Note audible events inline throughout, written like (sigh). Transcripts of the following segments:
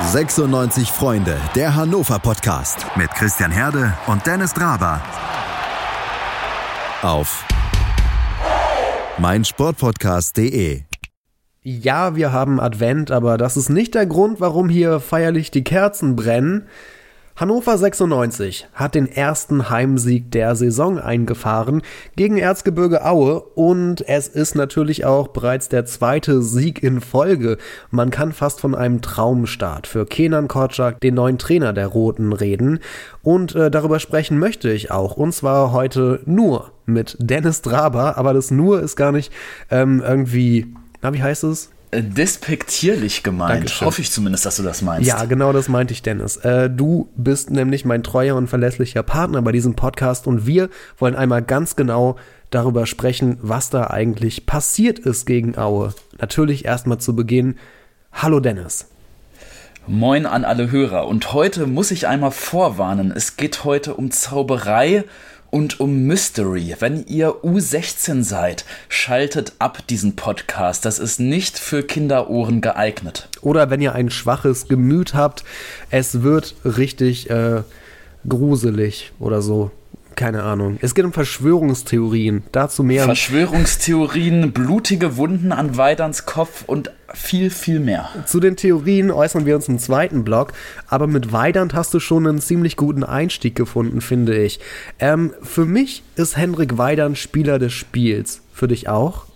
96 Freunde, der Hannover Podcast mit Christian Herde und Dennis Draber. Auf meinsportpodcast.de. Ja, wir haben Advent, aber das ist nicht der Grund, warum hier feierlich die Kerzen brennen. Hannover 96 hat den ersten Heimsieg der Saison eingefahren gegen Erzgebirge Aue und es ist natürlich auch bereits der zweite Sieg in Folge. Man kann fast von einem Traumstart für Kenan Korczak, den neuen Trainer der Roten, reden und äh, darüber sprechen möchte ich auch und zwar heute nur mit Dennis Draber, aber das nur ist gar nicht ähm, irgendwie, na wie heißt es? Äh, despektierlich gemeint. Dankeschön. Hoffe ich zumindest, dass du das meinst. Ja, genau das meinte ich, Dennis. Äh, du bist nämlich mein treuer und verlässlicher Partner bei diesem Podcast und wir wollen einmal ganz genau darüber sprechen, was da eigentlich passiert ist gegen Aue. Natürlich erstmal zu Beginn. Hallo Dennis. Moin an alle Hörer. Und heute muss ich einmal vorwarnen. Es geht heute um Zauberei und um Mystery. Wenn ihr U16 seid, schaltet ab diesen Podcast. Das ist nicht für Kinderohren geeignet. Oder wenn ihr ein schwaches Gemüt habt, es wird richtig äh, gruselig oder so. Keine Ahnung. Es geht um Verschwörungstheorien. Dazu mehr. Verschwörungstheorien, blutige Wunden an Weiderns Kopf und viel, viel mehr. Zu den Theorien äußern wir uns im zweiten Blog, aber mit Weidand hast du schon einen ziemlich guten Einstieg gefunden, finde ich. Ähm, für mich ist Henrik Weidand Spieler des Spiels. Für dich auch?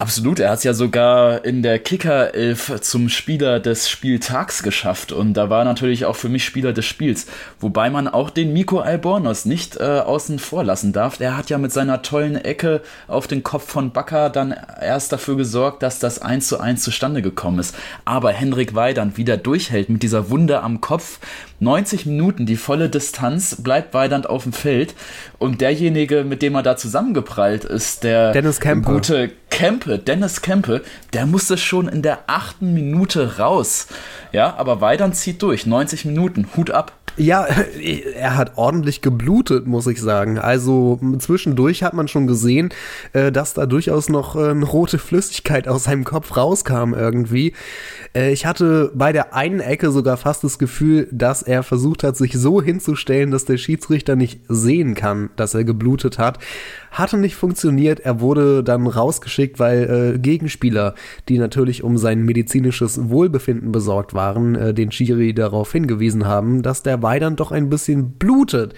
Absolut, er hat es ja sogar in der Kicker-Elf zum Spieler des Spieltags geschafft und da war natürlich auch für mich Spieler des Spiels. Wobei man auch den Miko Albornoz nicht äh, außen vor lassen darf. Der hat ja mit seiner tollen Ecke auf den Kopf von Bakker dann erst dafür gesorgt, dass das 1 zu 1 zustande gekommen ist. Aber Henrik Weidand wieder durchhält mit dieser Wunde am Kopf. 90 Minuten, die volle Distanz, bleibt Weidand auf dem Feld und derjenige, mit dem er da zusammengeprallt ist, der Dennis Kemper. gute Kempe, Dennis Kempe, der musste schon in der achten Minute raus. Ja, aber Weidern zieht durch. 90 Minuten. Hut ab. Ja, (laughs) er hat ordentlich geblutet, muss ich sagen. Also zwischendurch hat man schon gesehen, äh, dass da durchaus noch äh, eine rote Flüssigkeit aus seinem Kopf rauskam irgendwie. Äh, ich hatte bei der einen Ecke sogar fast das Gefühl, dass er versucht hat, sich so hinzustellen, dass der Schiedsrichter nicht sehen kann, dass er geblutet hat. Hatte nicht funktioniert. Er wurde dann rausgeschickt, weil äh, Gegenspieler, die natürlich um sein medizinisches Wohlbefinden besorgt waren, äh, den Schiri darauf hingewiesen haben, dass der Weidern doch ein bisschen blutet.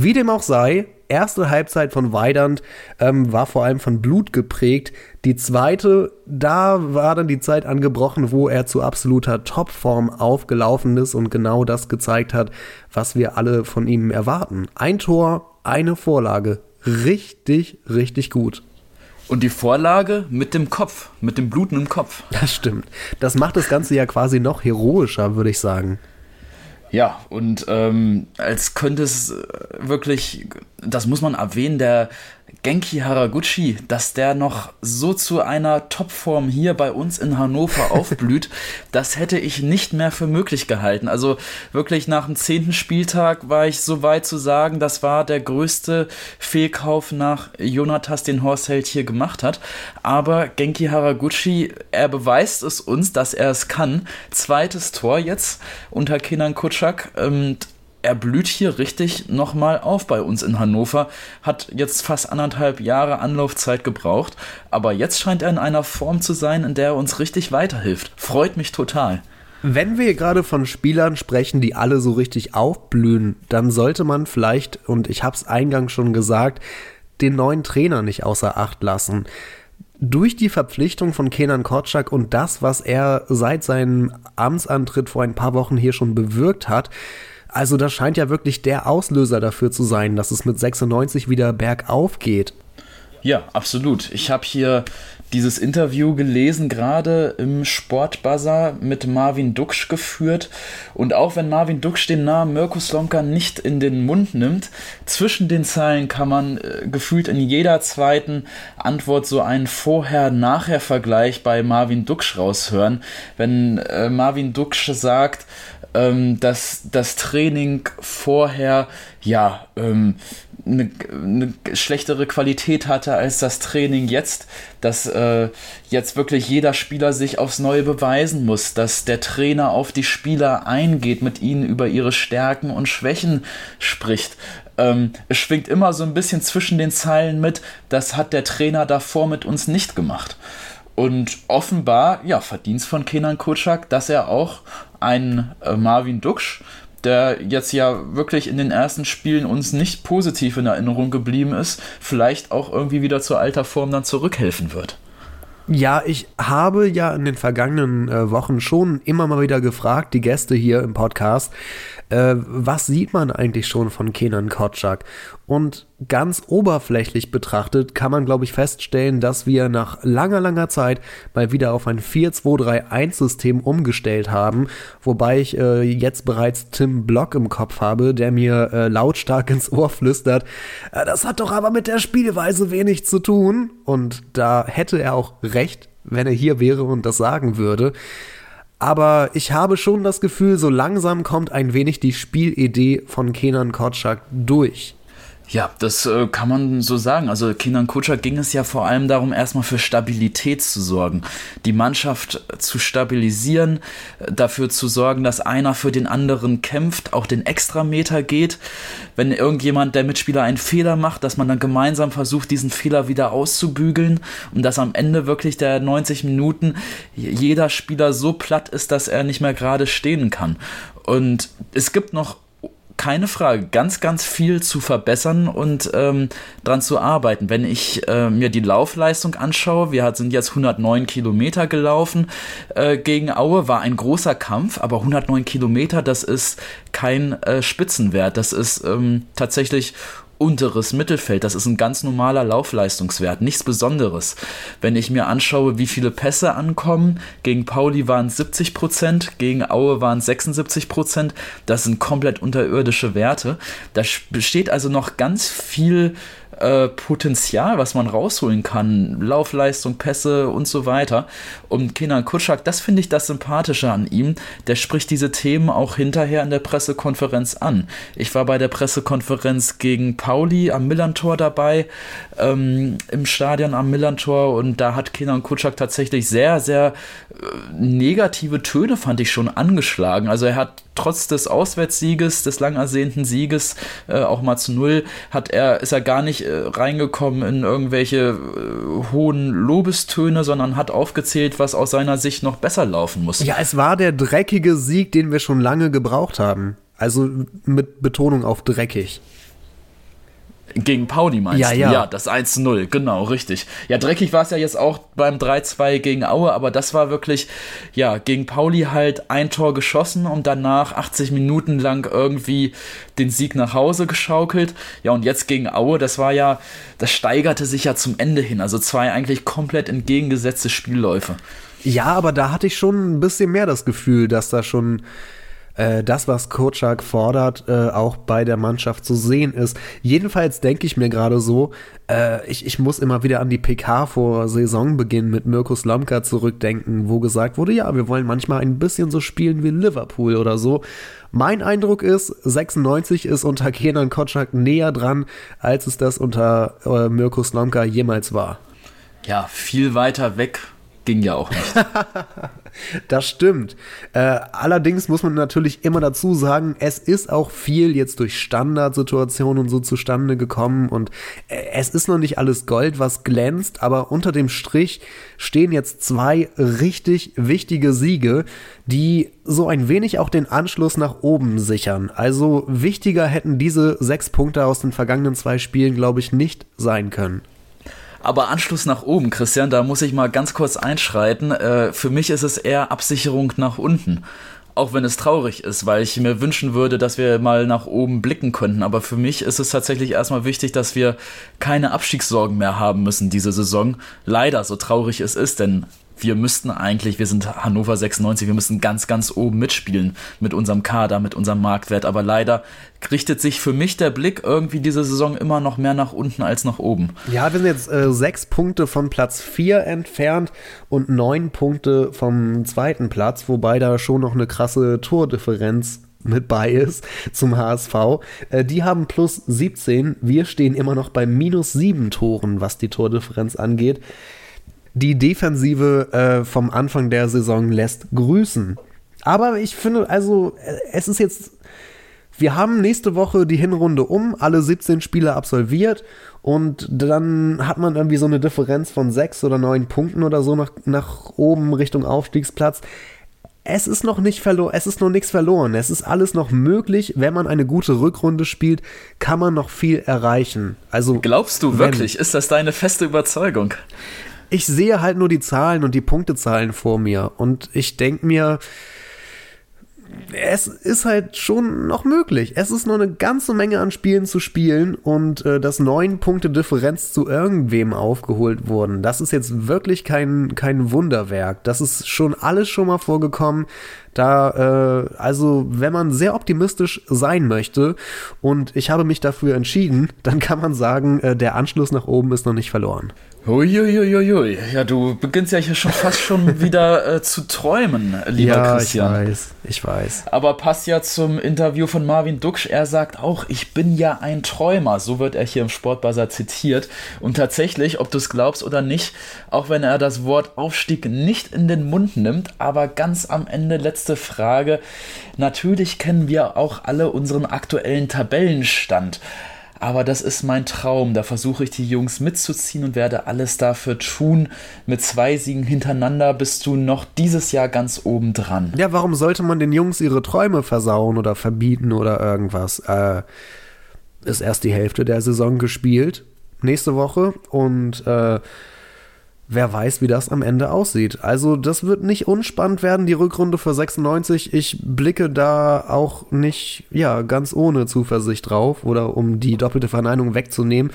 Wie dem auch sei, erste Halbzeit von Weidand ähm, war vor allem von Blut geprägt. Die zweite, da war dann die Zeit angebrochen, wo er zu absoluter Topform aufgelaufen ist und genau das gezeigt hat, was wir alle von ihm erwarten. Ein Tor, eine Vorlage. Richtig, richtig gut. Und die Vorlage mit dem Kopf, mit dem blutenden Kopf. Das stimmt. Das macht das Ganze ja quasi noch heroischer, würde ich sagen. Ja, und ähm, als könnte es wirklich, das muss man erwähnen, der Genki Haraguchi, dass der noch so zu einer Topform hier bei uns in Hannover (laughs) aufblüht, das hätte ich nicht mehr für möglich gehalten. Also wirklich nach dem zehnten Spieltag war ich so weit zu sagen, das war der größte Fehlkauf nach Jonatas, den Horst Held hier gemacht hat. Aber Genki Haraguchi, er beweist es uns, dass er es kann. Zweites Tor jetzt unter Kenan Kutschak. Und er blüht hier richtig nochmal auf bei uns in Hannover, hat jetzt fast anderthalb Jahre Anlaufzeit gebraucht, aber jetzt scheint er in einer Form zu sein, in der er uns richtig weiterhilft. Freut mich total. Wenn wir gerade von Spielern sprechen, die alle so richtig aufblühen, dann sollte man vielleicht, und ich habe es eingangs schon gesagt, den neuen Trainer nicht außer Acht lassen. Durch die Verpflichtung von Kenan Korczak und das, was er seit seinem Amtsantritt vor ein paar Wochen hier schon bewirkt hat, also das scheint ja wirklich der Auslöser dafür zu sein, dass es mit 96 wieder bergauf geht. Ja, absolut. Ich habe hier dieses Interview gelesen, gerade im Sportbuzzer mit Marvin Duksch geführt. Und auch wenn Marvin Duksch den Namen Mirko Slomka nicht in den Mund nimmt, zwischen den Zeilen kann man äh, gefühlt in jeder zweiten Antwort so einen Vorher-Nachher-Vergleich bei Marvin Duksch raushören. Wenn äh, Marvin Duksch sagt, ähm, dass das Training vorher ja ähm, eine, eine, schlechtere Qualität hatte als das Training jetzt, dass äh, jetzt wirklich jeder Spieler sich aufs Neue beweisen muss, dass der Trainer auf die Spieler eingeht, mit ihnen über ihre Stärken und Schwächen spricht. Ähm, es schwingt immer so ein bisschen zwischen den Zeilen mit, das hat der Trainer davor mit uns nicht gemacht. Und offenbar, ja, Verdienst von Kenan Kutschak, dass er auch einen äh, Marvin Duksch der jetzt ja wirklich in den ersten Spielen uns nicht positiv in Erinnerung geblieben ist, vielleicht auch irgendwie wieder zur alter Form dann zurückhelfen wird. Ja, ich habe ja in den vergangenen äh, Wochen schon immer mal wieder gefragt, die Gäste hier im Podcast, äh, was sieht man eigentlich schon von Kenan Kotschak? Und ganz oberflächlich betrachtet kann man, glaube ich, feststellen, dass wir nach langer, langer Zeit mal wieder auf ein 4-2-3-1-System umgestellt haben, wobei ich äh, jetzt bereits Tim Block im Kopf habe, der mir äh, lautstark ins Ohr flüstert, äh, das hat doch aber mit der Spielweise wenig zu tun. Und da hätte er auch recht, wenn er hier wäre und das sagen würde. Aber ich habe schon das Gefühl, so langsam kommt ein wenig die Spielidee von Kenan Kotschak durch. Ja, das äh, kann man so sagen. Also Kindern Kutscher ging es ja vor allem darum, erstmal für Stabilität zu sorgen, die Mannschaft zu stabilisieren, dafür zu sorgen, dass einer für den anderen kämpft, auch den Extrameter geht. Wenn irgendjemand, der Mitspieler, einen Fehler macht, dass man dann gemeinsam versucht, diesen Fehler wieder auszubügeln und dass am Ende wirklich der 90 Minuten jeder Spieler so platt ist, dass er nicht mehr gerade stehen kann. Und es gibt noch keine Frage, ganz, ganz viel zu verbessern und ähm, dran zu arbeiten. Wenn ich äh, mir die Laufleistung anschaue, wir sind jetzt 109 Kilometer gelaufen äh, gegen Aue, war ein großer Kampf, aber 109 Kilometer, das ist kein äh, Spitzenwert, das ist ähm, tatsächlich unteres Mittelfeld. Das ist ein ganz normaler Laufleistungswert, nichts Besonderes. Wenn ich mir anschaue, wie viele Pässe ankommen, gegen Pauli waren es 70 Prozent, gegen Aue waren es 76 Prozent, das sind komplett unterirdische Werte. Da besteht also noch ganz viel äh, Potenzial, was man rausholen kann. Laufleistung, Pässe und so weiter. Und Kenan Kutschak, das finde ich das Sympathische an ihm. Der spricht diese Themen auch hinterher in der Pressekonferenz an. Ich war bei der Pressekonferenz gegen Pauli am Millantor dabei, ähm, im Stadion am Millantor und da hat Kenan Kutschak tatsächlich sehr, sehr negative Töne, fand ich schon, angeschlagen. Also er hat trotz des Auswärtssieges, des lang ersehnten Sieges, äh, auch mal zu null, hat er, ist er gar nicht äh, reingekommen in irgendwelche äh, hohen Lobestöne, sondern hat aufgezählt, was aus seiner Sicht noch besser laufen muss. Ja, es war der dreckige Sieg, den wir schon lange gebraucht haben. Also mit Betonung auf dreckig. Gegen Pauli meinst ja, du? Ja, ja, das 1-0, genau, richtig. Ja, dreckig war es ja jetzt auch beim 3-2 gegen Aue, aber das war wirklich, ja, gegen Pauli halt ein Tor geschossen und danach 80 Minuten lang irgendwie den Sieg nach Hause geschaukelt. Ja, und jetzt gegen Aue, das war ja, das steigerte sich ja zum Ende hin. Also zwei eigentlich komplett entgegengesetzte Spielläufe. Ja, aber da hatte ich schon ein bisschen mehr das Gefühl, dass da schon äh, das, was Kotschak fordert, äh, auch bei der Mannschaft zu sehen ist. Jedenfalls denke ich mir gerade so, äh, ich, ich muss immer wieder an die PK vor Saisonbeginn mit Mirko Slomka zurückdenken, wo gesagt wurde, ja, wir wollen manchmal ein bisschen so spielen wie Liverpool oder so. Mein Eindruck ist, 96 ist unter Kenan Kotschak näher dran, als es das unter äh, Mirko Slomka jemals war. Ja, viel weiter weg ging ja auch nicht. (laughs) das stimmt. Äh, allerdings muss man natürlich immer dazu sagen, es ist auch viel jetzt durch Standardsituationen und so zustande gekommen und äh, es ist noch nicht alles Gold, was glänzt, aber unter dem Strich stehen jetzt zwei richtig wichtige Siege, die so ein wenig auch den Anschluss nach oben sichern. Also wichtiger hätten diese sechs Punkte aus den vergangenen zwei Spielen, glaube ich, nicht sein können. Aber Anschluss nach oben, Christian, da muss ich mal ganz kurz einschreiten. Äh, für mich ist es eher Absicherung nach unten. Auch wenn es traurig ist, weil ich mir wünschen würde, dass wir mal nach oben blicken könnten. Aber für mich ist es tatsächlich erstmal wichtig, dass wir keine Abstiegssorgen mehr haben müssen diese Saison. Leider, so traurig es ist, denn wir müssten eigentlich, wir sind Hannover 96, wir müssen ganz, ganz oben mitspielen mit unserem Kader, mit unserem Marktwert. Aber leider richtet sich für mich der Blick irgendwie diese Saison immer noch mehr nach unten als nach oben. Ja, wir sind jetzt äh, sechs Punkte von Platz vier entfernt und neun Punkte vom zweiten Platz, wobei da schon noch eine krasse Tordifferenz mit bei ist zum HSV. Äh, die haben plus 17. Wir stehen immer noch bei minus 7 Toren, was die Tordifferenz angeht. Die Defensive äh, vom Anfang der Saison lässt grüßen. Aber ich finde, also, äh, es ist jetzt. Wir haben nächste Woche die Hinrunde um, alle 17 Spiele absolviert und dann hat man irgendwie so eine Differenz von 6 oder 9 Punkten oder so nach, nach oben Richtung Aufstiegsplatz es ist noch nicht verloren, es ist noch nichts verloren. Es ist alles noch möglich. Wenn man eine gute Rückrunde spielt, kann man noch viel erreichen. Also glaubst du wenn, wirklich? Ist das deine feste Überzeugung? Ich sehe halt nur die Zahlen und die Punktezahlen vor mir und ich denke mir, es ist halt schon noch möglich. Es ist noch eine ganze Menge an Spielen zu spielen und äh, dass neun Punkte Differenz zu irgendwem aufgeholt wurden, das ist jetzt wirklich kein, kein Wunderwerk. Das ist schon alles schon mal vorgekommen. Da, äh, also, wenn man sehr optimistisch sein möchte und ich habe mich dafür entschieden, (laughs) dann kann man sagen, äh, der Anschluss nach oben ist noch nicht verloren. Uiuiuiui. Ja, du beginnst ja hier schon fast schon (laughs) wieder äh, zu träumen, lieber ja, Christian. Ich weiß, ich weiß. Aber passt ja zum Interview von Marvin Duksch. Er sagt auch, ich bin ja ein Träumer. So wird er hier im Sportbuzzer zitiert. Und tatsächlich, ob du es glaubst oder nicht, auch wenn er das Wort Aufstieg nicht in den Mund nimmt, aber ganz am Ende letzte Frage. Natürlich kennen wir auch alle unseren aktuellen Tabellenstand aber das ist mein Traum. Da versuche ich die Jungs mitzuziehen und werde alles dafür tun. Mit zwei Siegen hintereinander bist du noch dieses Jahr ganz oben dran. Ja, warum sollte man den Jungs ihre Träume versauen oder verbieten oder irgendwas? Äh, ist erst die Hälfte der Saison gespielt, nächste Woche und äh, wer weiß, wie das am Ende aussieht. Also das wird nicht unspannend werden, die Rückrunde für 96. Ich blicke da auch nicht, ja, ganz ohne Zuversicht drauf oder um die doppelte Verneinung wegzunehmen.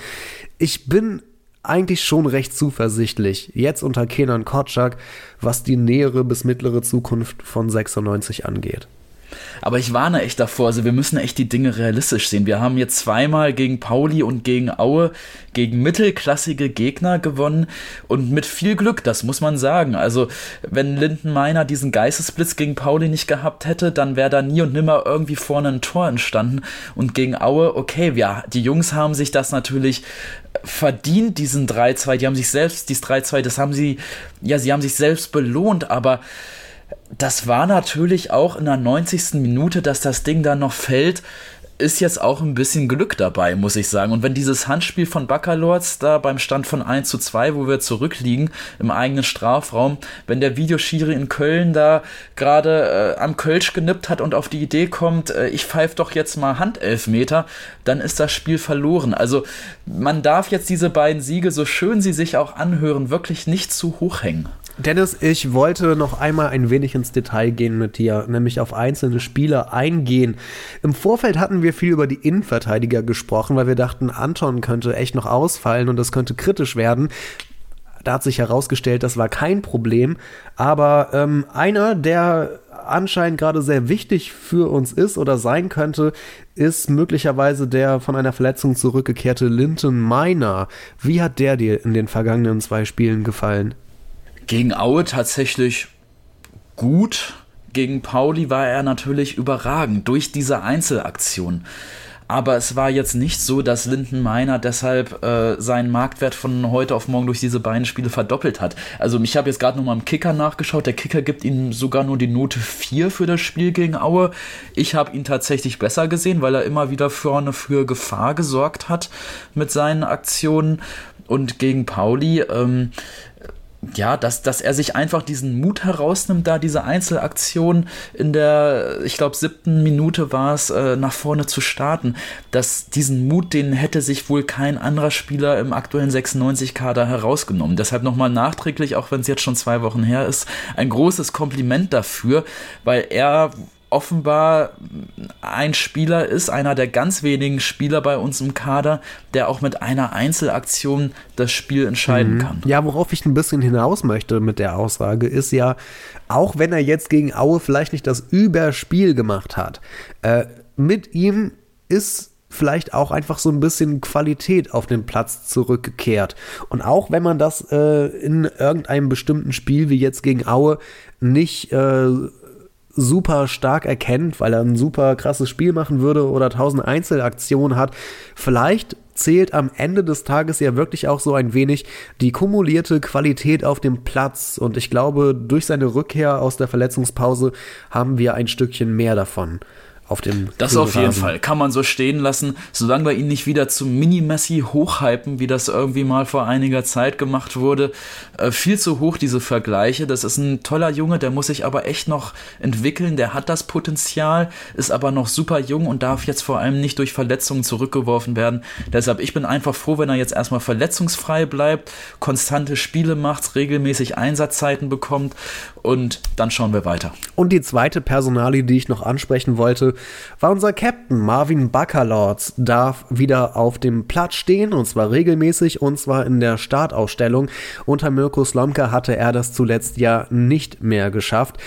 Ich bin eigentlich schon recht zuversichtlich, jetzt unter Kenan Kotschak, was die nähere bis mittlere Zukunft von 96 angeht. Aber ich warne echt davor, also wir müssen echt die Dinge realistisch sehen. Wir haben jetzt zweimal gegen Pauli und gegen Aue gegen mittelklassige Gegner gewonnen und mit viel Glück, das muss man sagen. Also, wenn Lindenmeiner diesen Geistesblitz gegen Pauli nicht gehabt hätte, dann wäre da nie und nimmer irgendwie vorne ein Tor entstanden. Und gegen Aue, okay, ja, die Jungs haben sich das natürlich verdient, diesen 3-2. Die haben sich selbst, dieses 3-2, das haben sie, ja, sie haben sich selbst belohnt, aber das war natürlich auch in der 90. Minute, dass das Ding dann noch fällt, ist jetzt auch ein bisschen Glück dabei, muss ich sagen. Und wenn dieses Handspiel von Baccalords da beim Stand von 1 zu 2, wo wir zurückliegen im eigenen Strafraum, wenn der Videoschiri in Köln da gerade äh, am Kölsch genippt hat und auf die Idee kommt, äh, ich pfeife doch jetzt mal Handelfmeter, dann ist das Spiel verloren. Also man darf jetzt diese beiden Siege, so schön sie sich auch anhören, wirklich nicht zu hoch hängen. Dennis, ich wollte noch einmal ein wenig ins Detail gehen mit dir, nämlich auf einzelne Spieler eingehen. Im Vorfeld hatten wir viel über die Innenverteidiger gesprochen, weil wir dachten, Anton könnte echt noch ausfallen und das könnte kritisch werden. Da hat sich herausgestellt, das war kein Problem. Aber ähm, einer, der anscheinend gerade sehr wichtig für uns ist oder sein könnte, ist möglicherweise der von einer Verletzung zurückgekehrte Linton Miner. Wie hat der dir in den vergangenen zwei Spielen gefallen? Gegen Aue tatsächlich gut. Gegen Pauli war er natürlich überragend durch diese Einzelaktion. Aber es war jetzt nicht so, dass Linden Meiner deshalb äh, seinen Marktwert von heute auf morgen durch diese beiden Spiele verdoppelt hat. Also ich habe jetzt gerade nochmal im Kicker nachgeschaut. Der Kicker gibt ihm sogar nur die Note 4 für das Spiel gegen Aue. Ich habe ihn tatsächlich besser gesehen, weil er immer wieder vorne für Gefahr gesorgt hat mit seinen Aktionen. Und gegen Pauli, ähm, ja, dass, dass er sich einfach diesen Mut herausnimmt, da diese Einzelaktion in der, ich glaube, siebten Minute war es, äh, nach vorne zu starten. Dass diesen Mut, den hätte sich wohl kein anderer Spieler im aktuellen 96-Kader herausgenommen. Deshalb nochmal nachträglich, auch wenn es jetzt schon zwei Wochen her ist, ein großes Kompliment dafür, weil er offenbar ein Spieler ist, einer der ganz wenigen Spieler bei uns im Kader, der auch mit einer Einzelaktion das Spiel entscheiden mhm. kann. Ja, worauf ich ein bisschen hinaus möchte mit der Aussage, ist ja, auch wenn er jetzt gegen Aue vielleicht nicht das Überspiel gemacht hat, äh, mit ihm ist vielleicht auch einfach so ein bisschen Qualität auf den Platz zurückgekehrt. Und auch wenn man das äh, in irgendeinem bestimmten Spiel wie jetzt gegen Aue nicht äh, super stark erkennt, weil er ein super krasses Spiel machen würde oder tausend Einzelaktionen hat, vielleicht zählt am Ende des Tages ja wirklich auch so ein wenig die kumulierte Qualität auf dem Platz. Und ich glaube, durch seine Rückkehr aus der Verletzungspause haben wir ein Stückchen mehr davon auf dem Das auf jeden Fall. Kann man so stehen lassen, solange wir ihn nicht wieder zum Mini-Messi hochhypen, wie das irgendwie mal vor einiger Zeit gemacht wurde. Äh, viel zu hoch, diese Vergleiche. Das ist ein toller Junge, der muss sich aber echt noch entwickeln. Der hat das Potenzial, ist aber noch super jung und darf jetzt vor allem nicht durch Verletzungen zurückgeworfen werden. Deshalb, ich bin einfach froh, wenn er jetzt erstmal verletzungsfrei bleibt, konstante Spiele macht, regelmäßig Einsatzzeiten bekommt und dann schauen wir weiter. Und die zweite Personalie, die ich noch ansprechen wollte, war unser Captain Marvin Baccalords, darf wieder auf dem Platz stehen und zwar regelmäßig und zwar in der Startausstellung. Unter Mirko Slomka hatte er das zuletzt ja nicht mehr geschafft.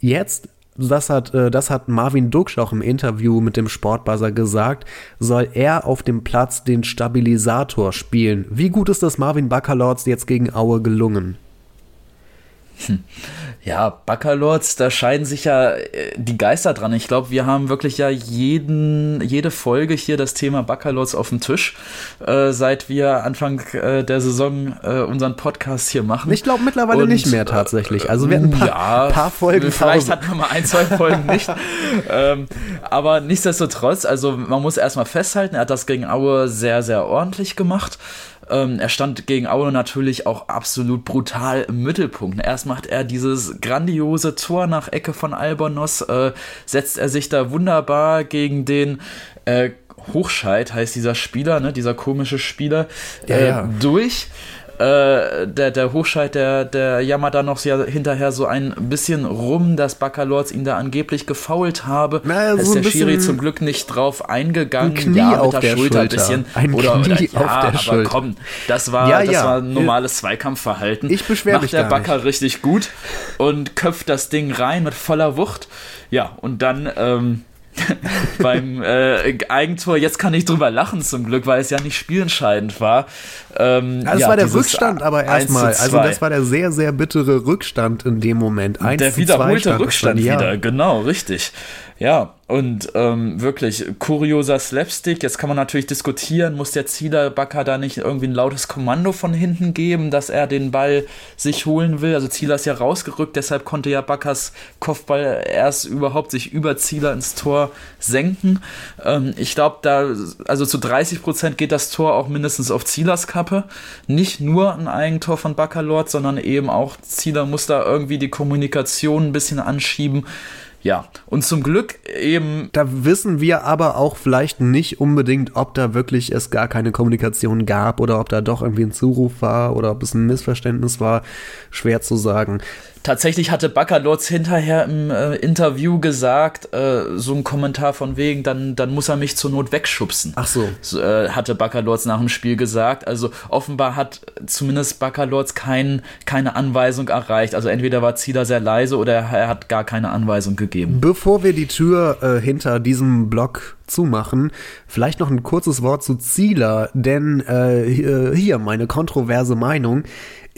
Jetzt das hat, äh, das hat Marvin Duksch auch im Interview mit dem Sportbuzzer gesagt, soll er auf dem Platz den Stabilisator spielen. Wie gut ist das Marvin Baccalords jetzt gegen Aue gelungen? Ja, Baccalords, da scheiden sich ja äh, die Geister dran. Ich glaube, wir haben wirklich ja jeden, jede Folge hier das Thema Baccalords auf dem Tisch, äh, seit wir Anfang äh, der Saison äh, unseren Podcast hier machen. Ich glaube mittlerweile Und, nicht mehr tatsächlich. Also wir hatten ein paar, ja, paar Folgen. Vielleicht hatten wir mal ein, zwei Folgen nicht. (laughs) ähm, aber nichtsdestotrotz, also man muss erstmal festhalten, er hat das gegen Aue sehr, sehr ordentlich gemacht. Ähm, er stand gegen Aue natürlich auch absolut brutal im Mittelpunkt. Erst macht er dieses grandiose Tor nach Ecke von Albonos, äh, setzt er sich da wunderbar gegen den äh, Hochscheid, heißt dieser Spieler, ne, dieser komische Spieler, ja, äh, ja. durch äh, der, der Hochscheid, der, der jammert da noch ja hinterher so ein bisschen rum, dass Baccalords ihn da angeblich gefault habe. Naja, so ist der Schiri zum Glück nicht drauf eingegangen. Ein Knie ja, mit der, der Schulter, ein bisschen. Ein oder, Knie oder, ja, auf der aber Schulter. komm, das war, ja, das ja. war ein normales Zweikampfverhalten. Ich beschwere mich Macht der Backer richtig gut und köpft das Ding rein mit voller Wucht. Ja, und dann ähm, (laughs) beim äh, Eigentor. Jetzt kann ich drüber lachen zum Glück, weil es ja nicht spielentscheidend war. Ähm, das ja, war der Rückstand aber erstmal. Also das war der sehr, sehr bittere Rückstand in dem Moment. 1 der wiederholte Rückstand wieder, genau, richtig. Ja, und ähm, wirklich kurioser Slapstick. Jetzt kann man natürlich diskutieren, muss der Zieler Bakker da nicht irgendwie ein lautes Kommando von hinten geben, dass er den Ball sich holen will. Also Zieler ist ja rausgerückt, deshalb konnte ja Bakkers Kopfball erst überhaupt sich über Zieler ins Tor senken. Ähm, ich glaube, da, also zu 30 Prozent geht das Tor auch mindestens auf Zielers Kappe. Nicht nur ein Eigentor von Baccalord, sondern eben auch Zieler muss da irgendwie die Kommunikation ein bisschen anschieben. Ja, und zum Glück eben. Da wissen wir aber auch vielleicht nicht unbedingt, ob da wirklich es gar keine Kommunikation gab oder ob da doch irgendwie ein Zuruf war oder ob es ein Missverständnis war. Schwer zu sagen. Tatsächlich hatte Baccalords hinterher im äh, Interview gesagt, äh, so ein Kommentar von wegen, dann, dann muss er mich zur Not wegschubsen. Ach so. so äh, hatte Baccalords nach dem Spiel gesagt. Also offenbar hat zumindest Baccalords kein, keine Anweisung erreicht. Also entweder war Zieler sehr leise oder er hat gar keine Anweisung gegeben. Bevor wir die Tür äh, hinter diesem Block zumachen, vielleicht noch ein kurzes Wort zu Zieler, denn äh, hier meine kontroverse Meinung.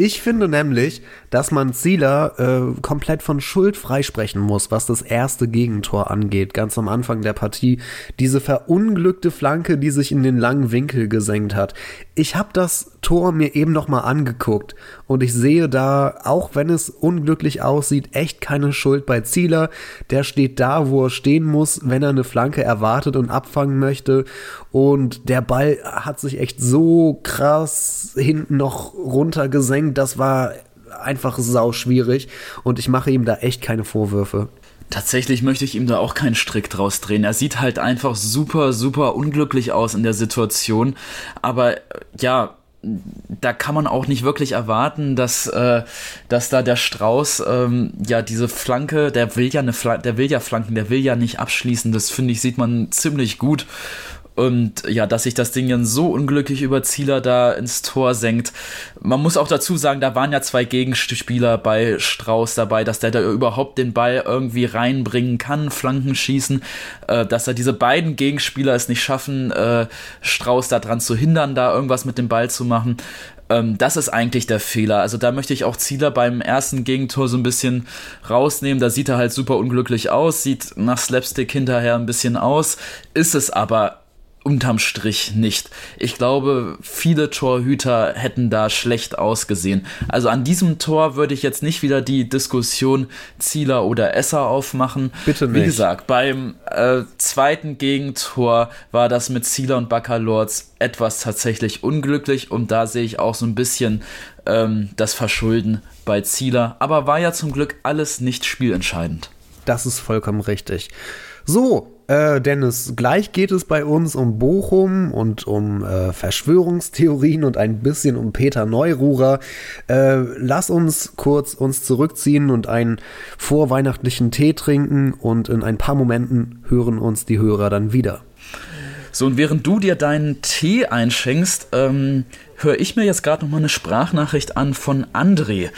Ich finde nämlich, dass man Zieler äh, komplett von Schuld freisprechen muss, was das erste Gegentor angeht, ganz am Anfang der Partie. Diese verunglückte Flanke, die sich in den langen Winkel gesenkt hat. Ich habe das Tor mir eben noch mal angeguckt und ich sehe da, auch wenn es unglücklich aussieht, echt keine Schuld bei Zieler. Der steht da, wo er stehen muss, wenn er eine Flanke erwartet und abfangen möchte. Und der Ball hat sich echt so krass hinten noch runtergesenkt. Das war einfach sau schwierig und ich mache ihm da echt keine Vorwürfe. Tatsächlich möchte ich ihm da auch keinen Strick draus drehen. Er sieht halt einfach super, super unglücklich aus in der Situation. Aber ja, da kann man auch nicht wirklich erwarten, dass, äh, dass da der Strauß ähm, ja diese Flanke, der will ja eine Fla der will ja flanken, der will ja nicht abschließen. Das finde ich, sieht man ziemlich gut. Und ja, dass sich das Ding dann so unglücklich über Zieler da ins Tor senkt. Man muss auch dazu sagen, da waren ja zwei Gegenspieler bei Strauß dabei, dass der da überhaupt den Ball irgendwie reinbringen kann, Flanken schießen, äh, dass er diese beiden Gegenspieler es nicht schaffen, äh, Strauß daran zu hindern, da irgendwas mit dem Ball zu machen ähm, das ist eigentlich der Fehler. Also da möchte ich auch Zieler beim ersten Gegentor so ein bisschen rausnehmen. Da sieht er halt super unglücklich aus, sieht nach Slapstick hinterher ein bisschen aus, ist es aber unterm Strich nicht. Ich glaube, viele Torhüter hätten da schlecht ausgesehen. Also an diesem Tor würde ich jetzt nicht wieder die Diskussion Zieler oder Esser aufmachen. Bitte nicht. Wie gesagt, beim äh, zweiten Gegentor war das mit Zieler und Baccalords etwas tatsächlich unglücklich und da sehe ich auch so ein bisschen ähm, das Verschulden bei Zieler. Aber war ja zum Glück alles nicht spielentscheidend. Das ist vollkommen richtig. So, äh, Dennis, gleich geht es bei uns um Bochum und um äh, Verschwörungstheorien und ein bisschen um Peter Neururer. Äh, lass uns kurz uns zurückziehen und einen vorweihnachtlichen Tee trinken und in ein paar Momenten hören uns die Hörer dann wieder. So, und während du dir deinen Tee einschenkst, ähm, höre ich mir jetzt gerade noch mal eine Sprachnachricht an von André.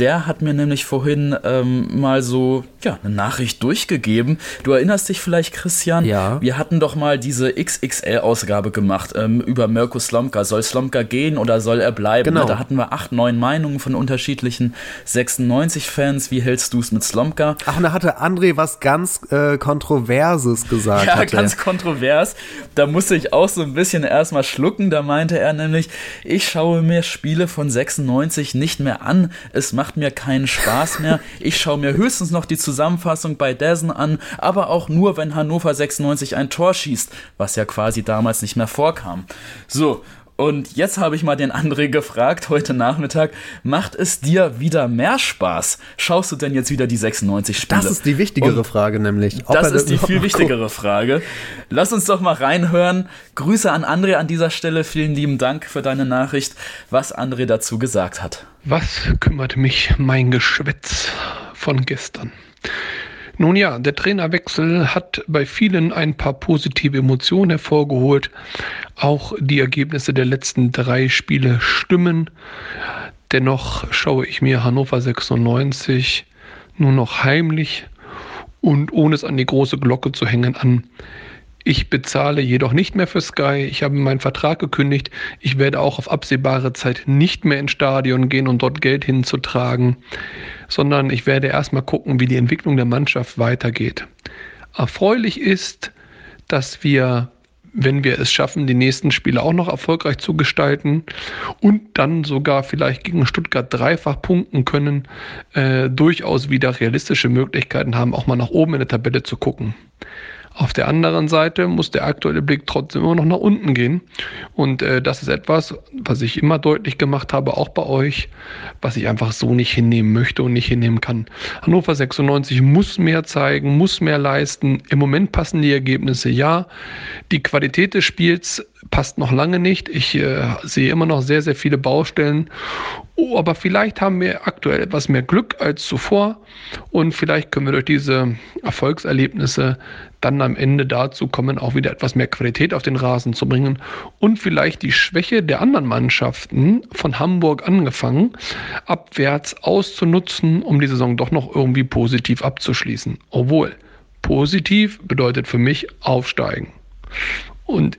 Der hat mir nämlich vorhin ähm, mal so ja, eine Nachricht durchgegeben. Du erinnerst dich vielleicht, Christian? Ja. Wir hatten doch mal diese XXL-Ausgabe gemacht ähm, über Mirko Slomka. Soll Slomka gehen oder soll er bleiben? Genau. Da hatten wir acht, neun Meinungen von unterschiedlichen 96-Fans. Wie hältst du es mit Slomka? Ach, und da hatte André was ganz äh, Kontroverses gesagt. Ja, hat er. ganz kontrovers. Da musste ich auch so ein bisschen erstmal schlucken. Da meinte er nämlich, ich schaue mir Spiele von 96 nicht mehr an. Es macht mir keinen Spaß mehr. Ich schaue mir höchstens noch die Zusammenfassung bei Dessen an, aber auch nur, wenn Hannover 96 ein Tor schießt, was ja quasi damals nicht mehr vorkam. So, und jetzt habe ich mal den André gefragt heute Nachmittag, macht es dir wieder mehr Spaß? Schaust du denn jetzt wieder die 96 Spiele? Das ist die wichtigere Und Frage nämlich. ob das er ist die viel wichtigere Frage. Lass uns doch mal reinhören. Grüße an André an dieser Stelle. Vielen lieben Dank für deine Nachricht, was André dazu gesagt hat. Was kümmert mich mein Geschwätz von gestern? Nun ja, der Trainerwechsel hat bei vielen ein paar positive Emotionen hervorgeholt. Auch die Ergebnisse der letzten drei Spiele stimmen. Dennoch schaue ich mir Hannover 96 nur noch heimlich und ohne es an die große Glocke zu hängen an. Ich bezahle jedoch nicht mehr für Sky. Ich habe meinen Vertrag gekündigt. Ich werde auch auf absehbare Zeit nicht mehr ins Stadion gehen und dort Geld hinzutragen, sondern ich werde erstmal gucken, wie die Entwicklung der Mannschaft weitergeht. Erfreulich ist, dass wir, wenn wir es schaffen, die nächsten Spiele auch noch erfolgreich zu gestalten und dann sogar vielleicht gegen Stuttgart dreifach punkten können, äh, durchaus wieder realistische Möglichkeiten haben, auch mal nach oben in der Tabelle zu gucken. Auf der anderen Seite muss der aktuelle Blick trotzdem immer noch nach unten gehen. Und äh, das ist etwas, was ich immer deutlich gemacht habe, auch bei euch, was ich einfach so nicht hinnehmen möchte und nicht hinnehmen kann. Hannover 96 muss mehr zeigen, muss mehr leisten. Im Moment passen die Ergebnisse ja. Die Qualität des Spiels passt noch lange nicht. Ich äh, sehe immer noch sehr, sehr viele Baustellen. Oh, aber vielleicht haben wir aktuell etwas mehr Glück als zuvor und vielleicht können wir durch diese Erfolgserlebnisse dann am Ende dazu kommen, auch wieder etwas mehr Qualität auf den Rasen zu bringen und vielleicht die Schwäche der anderen Mannschaften von Hamburg angefangen, abwärts auszunutzen, um die Saison doch noch irgendwie positiv abzuschließen. Obwohl, positiv bedeutet für mich aufsteigen. Und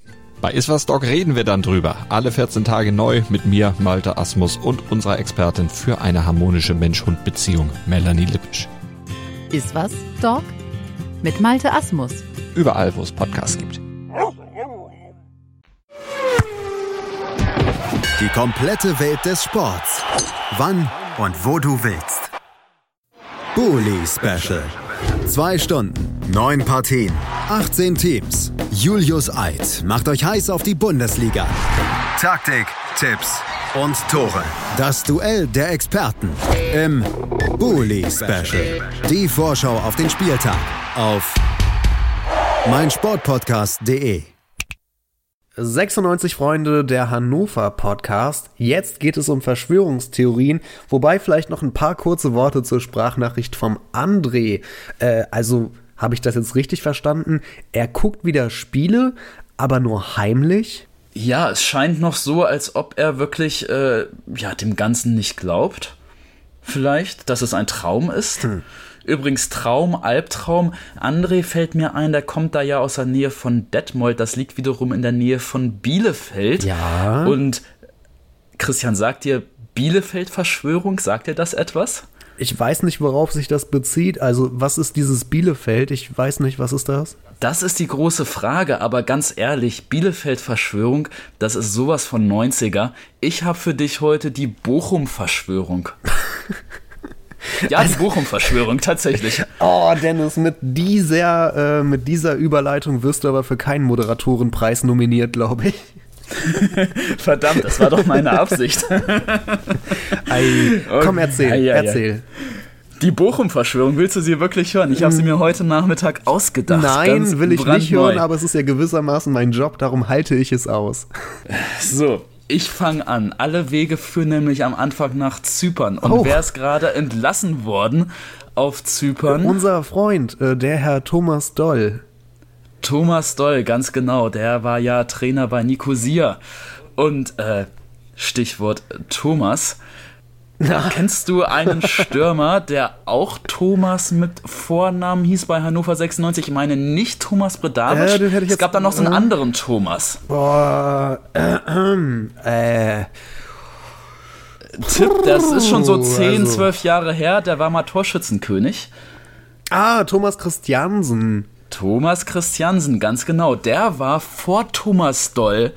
Bei Iswas Dog reden wir dann drüber. Alle 14 Tage neu mit mir, Malte Asmus und unserer Expertin für eine harmonische Mensch-Hund-Beziehung, Melanie Lippisch. Ist was, Dog? Mit Malte Asmus. Überall, wo es Podcasts gibt. Die komplette Welt des Sports. Wann und wo du willst. Bully Special. Zwei Stunden, neun Partien, 18 Teams. Julius Eid macht euch heiß auf die Bundesliga. Taktik, Tipps und Tore. Das Duell der Experten im Bully Special. Die Vorschau auf den Spieltag auf meinsportpodcast.de. 96 Freunde der Hannover Podcast. Jetzt geht es um Verschwörungstheorien, wobei vielleicht noch ein paar kurze Worte zur Sprachnachricht vom André. Äh, also habe ich das jetzt richtig verstanden? Er guckt wieder Spiele, aber nur heimlich? Ja, es scheint noch so, als ob er wirklich äh, ja, dem Ganzen nicht glaubt. Vielleicht, dass es ein Traum ist. Hm. Übrigens Traum, Albtraum. André fällt mir ein, der kommt da ja aus der Nähe von Detmold. Das liegt wiederum in der Nähe von Bielefeld. Ja. Und Christian, sagt dir Bielefeld-Verschwörung? Sagt dir das etwas? Ich weiß nicht, worauf sich das bezieht. Also, was ist dieses Bielefeld? Ich weiß nicht, was ist das? Das ist die große Frage, aber ganz ehrlich, Bielefeld-Verschwörung, das ist sowas von 90er. Ich habe für dich heute die Bochum-Verschwörung. (laughs) Ja, also, die Bochum-Verschwörung, tatsächlich. (laughs) Oh, Dennis, mit dieser, äh, mit dieser Überleitung wirst du aber für keinen Moderatorenpreis nominiert, glaube ich. (laughs) Verdammt, das war doch meine Absicht. (laughs) Ei, komm, erzähl, ei, ei, erzähl. Die Bochum-Verschwörung, willst du sie wirklich hören? Ich habe sie mir heute Nachmittag ausgedacht. Nein, will ich nicht hören, aber es ist ja gewissermaßen mein Job, darum halte ich es aus. So, ich fange an. Alle Wege führen nämlich am Anfang nach Zypern. Und oh. wer ist gerade entlassen worden auf Zypern? Unser Freund, äh, der Herr Thomas Doll. Thomas Doll, ganz genau. Der war ja Trainer bei Nicosia. Und äh, Stichwort Thomas. Kennst du einen Stürmer, der auch Thomas mit Vornamen hieß bei Hannover 96? Ich meine nicht Thomas Bredavic. Äh, es gab da noch so einen äh, anderen Thomas. Boah, äh, äh. Tipp, das ist schon so 10, also. 12 Jahre her. Der war mal Torschützenkönig. Ah, Thomas Christiansen. Thomas Christiansen, ganz genau. Der war vor Thomas Doll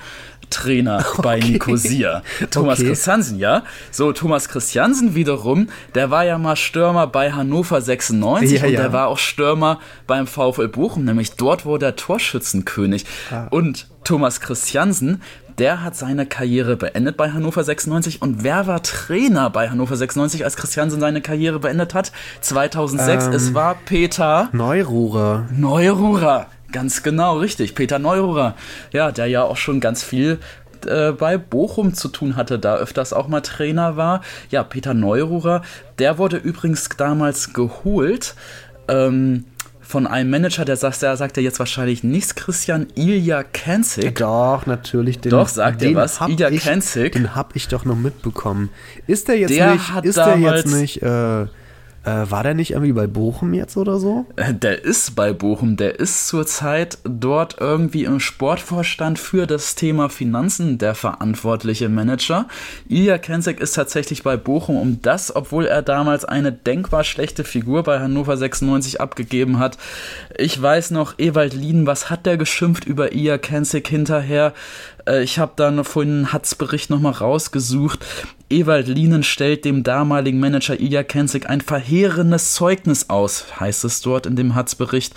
Trainer (laughs) okay. bei Nicosia. Thomas okay. Christiansen, ja. So, Thomas Christiansen wiederum, der war ja mal Stürmer bei Hannover 96 ja, und ja. der war auch Stürmer beim VfL Bochum, nämlich dort wurde er Torschützenkönig. Ah. Und Thomas Christiansen, der hat seine Karriere beendet bei Hannover 96. Und wer war Trainer bei Hannover 96, als Christiansen seine Karriere beendet hat? 2006. Ähm, es war Peter Neururer. Neururer. Ganz genau, richtig. Peter Neururer, ja, der ja auch schon ganz viel äh, bei Bochum zu tun hatte, da öfters auch mal Trainer war. Ja, Peter Neururer, der wurde übrigens damals geholt. Ähm, von einem Manager, der sagt, der sagt ja jetzt wahrscheinlich nichts, Christian Ilja Kenzig. Doch, natürlich. Den, doch, sagt er was. Ilja Kenzig. Den hab ich doch noch mitbekommen. Ist der jetzt der nicht, ist der jetzt nicht, äh, äh, war der nicht irgendwie bei Bochum jetzt oder so? Äh, der ist bei Bochum. Der ist zurzeit dort irgendwie im Sportvorstand für das Thema Finanzen der verantwortliche Manager. Ilja Kenzek ist tatsächlich bei Bochum um das, obwohl er damals eine denkbar schlechte Figur bei Hannover 96 abgegeben hat. Ich weiß noch, Ewald Lien, was hat der geschimpft über Ilja Kenzek hinterher? Äh, ich habe dann vorhin einen Hatz-Bericht nochmal rausgesucht. Ewald Lienen stellt dem damaligen Manager Ilja Kenzig ein verheerendes Zeugnis aus, heißt es dort in dem Hatz-Bericht.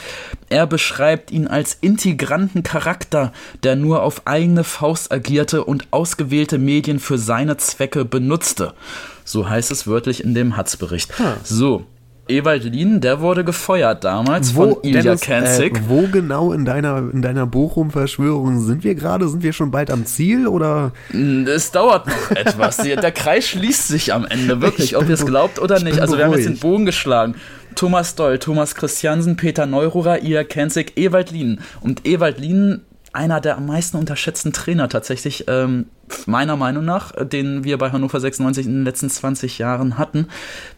Er beschreibt ihn als integranten Charakter, der nur auf eigene Faust agierte und ausgewählte Medien für seine Zwecke benutzte. So heißt es wörtlich in dem Hatz-Bericht. Hm. So, Ewald Lien, der wurde gefeuert damals wo, von Ilja Dennis, Kenzig. Äh, wo genau in deiner, in deiner Bochum-Verschwörung sind wir gerade? Sind wir schon bald am Ziel oder? Es dauert noch (laughs) etwas. Der Kreis schließt sich am Ende, wirklich, ob ihr es glaubt oder nicht. Also wir haben jetzt den Bogen geschlagen. Thomas Doll, Thomas Christiansen, Peter Neururer, Ilja Kenzig, Ewald Lien. Und Ewald Lien einer der am meisten unterschätzten Trainer tatsächlich, ähm, meiner Meinung nach, den wir bei Hannover 96 in den letzten 20 Jahren hatten.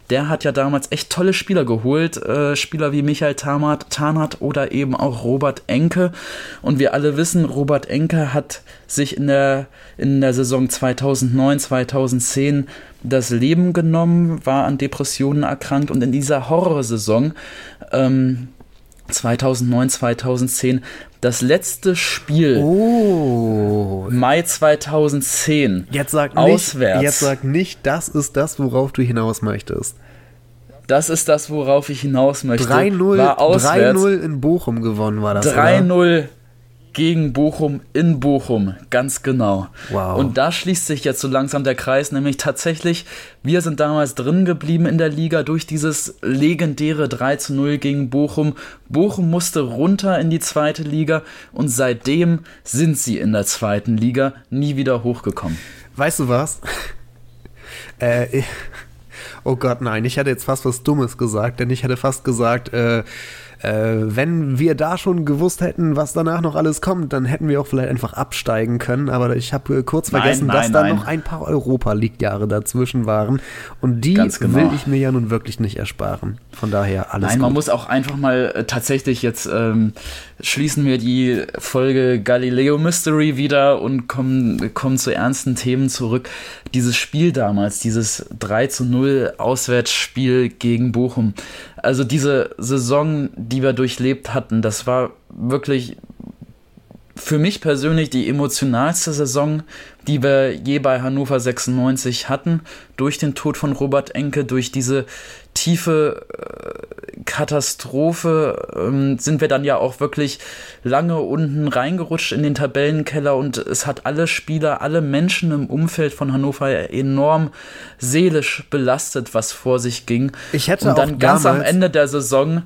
Der hat ja damals echt tolle Spieler geholt, äh, Spieler wie Michael Tarnat, Tarnat oder eben auch Robert Enke. Und wir alle wissen, Robert Enke hat sich in der, in der Saison 2009, 2010 das Leben genommen, war an Depressionen erkrankt und in dieser Horrorsaison ähm, 2009, 2010. Das letzte Spiel, Oh. Mai 2010. Jetzt sag, Auswärts. nicht, jetzt sag nicht, das ist das, worauf du hinaus möchtest. Das ist das, worauf ich hinaus möchte. 3-0 War auswärts. 3-0 in Bochum gewonnen war das, oder? 3-0 gegen Bochum in Bochum, ganz genau. Wow. Und da schließt sich jetzt so langsam der Kreis, nämlich tatsächlich, wir sind damals drin geblieben in der Liga durch dieses legendäre 3 zu 0 gegen Bochum. Bochum musste runter in die zweite Liga und seitdem sind sie in der zweiten Liga nie wieder hochgekommen. Weißt du was? (laughs) äh, ich- oh Gott, nein, ich hätte jetzt fast was Dummes gesagt, denn ich hätte fast gesagt, äh, äh, wenn wir da schon gewusst hätten, was danach noch alles kommt, dann hätten wir auch vielleicht einfach absteigen können. Aber ich habe äh, kurz Nein, vergessen, nein, dass da nein. noch ein paar Europa League-Jahre dazwischen waren. Und die genau. will ich mir ja nun wirklich nicht ersparen. Von daher alles Nein, gut. man muss auch einfach mal äh, tatsächlich jetzt ähm, schließen wir die Folge Galileo Mystery wieder und kommen, kommen zu ernsten Themen zurück. Dieses Spiel damals, dieses 3 zu 0 Auswärtsspiel gegen Bochum. Also diese Saison, die wir durchlebt hatten, das war wirklich für mich persönlich die emotionalste Saison, die wir je bei Hannover 96 hatten. Durch den Tod von Robert Enke, durch diese tiefe äh, Katastrophe ähm, sind wir dann ja auch wirklich lange unten reingerutscht in den Tabellenkeller und es hat alle Spieler, alle Menschen im Umfeld von Hannover enorm seelisch belastet, was vor sich ging. Ich hätte und dann ganz am Ende der Saison,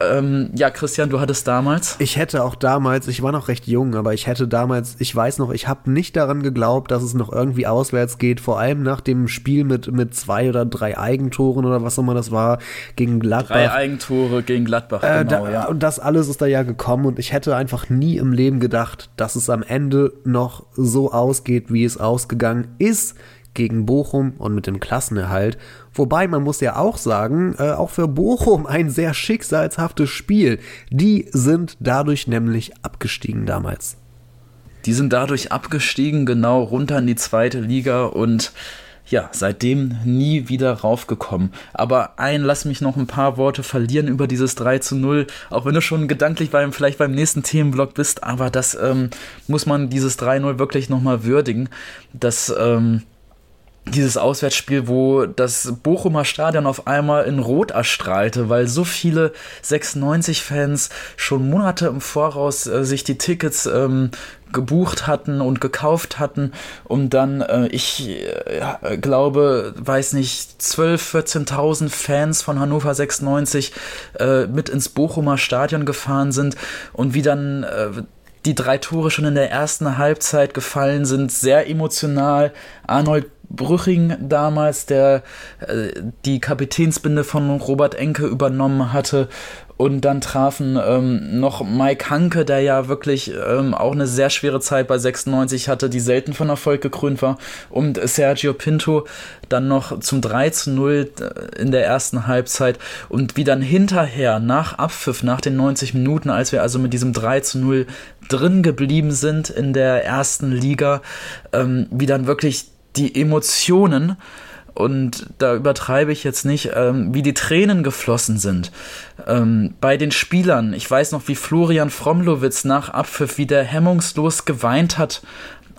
ähm, ja, Christian, du hattest damals. Ich hätte auch damals, ich war noch recht jung, aber ich hätte damals, ich weiß noch, ich habe nicht daran geglaubt, dass es noch irgendwie auswärts geht, vor allem nach dem Spiel mit, mit zwei oder drei Eigentoren oder was auch immer das war, gegen Gladbach. Drei Eigentore gegen Gladbach, Äh, genau, da, ja. Und das alles ist da ja gekommen und ich hätte einfach nie im Leben gedacht, dass es am Ende noch so ausgeht, wie es ausgegangen ist gegen Bochum und mit dem Klassenerhalt. Wobei man muss ja auch sagen, äh, auch für Bochum ein sehr schicksalshaftes Spiel. Die sind dadurch nämlich abgestiegen damals. Die sind dadurch abgestiegen, genau runter in die zweite Liga und ja, seitdem nie wieder raufgekommen. Aber ein, lass mich noch ein paar Worte verlieren über dieses 3 zu 0, auch wenn du schon gedanklich beim, vielleicht beim nächsten Themenblock bist, aber das ähm, muss man dieses 3-0 wirklich nochmal würdigen. Das, ähm, dieses Auswärtsspiel, wo das Bochumer Stadion auf einmal in Rot erstrahlte, weil so viele 96-Fans schon Monate im Voraus äh, sich die Tickets ähm, gebucht hatten und gekauft hatten, um dann, äh, ich äh, glaube, weiß nicht, 12, 14.000 Fans von Hannover 96 äh, mit ins Bochumer Stadion gefahren sind und wie dann äh, die drei Tore schon in der ersten Halbzeit gefallen sind, sehr emotional. Arnold Brüching damals, der äh, die Kapitänsbinde von Robert Enke übernommen hatte. Und dann trafen ähm, noch Mike Hanke, der ja wirklich ähm, auch eine sehr schwere Zeit bei 96 hatte, die selten von Erfolg gekrönt war. Und Sergio Pinto dann noch zum 3 zu 0 in der ersten Halbzeit. Und wie dann hinterher, nach Abpfiff, nach den 90 Minuten, als wir also mit diesem 3 zu 0 drin geblieben sind in der ersten Liga, ähm, wie dann wirklich die Emotionen und da übertreibe ich jetzt nicht, ähm, wie die Tränen geflossen sind. Ähm, bei den Spielern, ich weiß noch, wie Florian Fromlowitz nach Abpfiff wieder hemmungslos geweint hat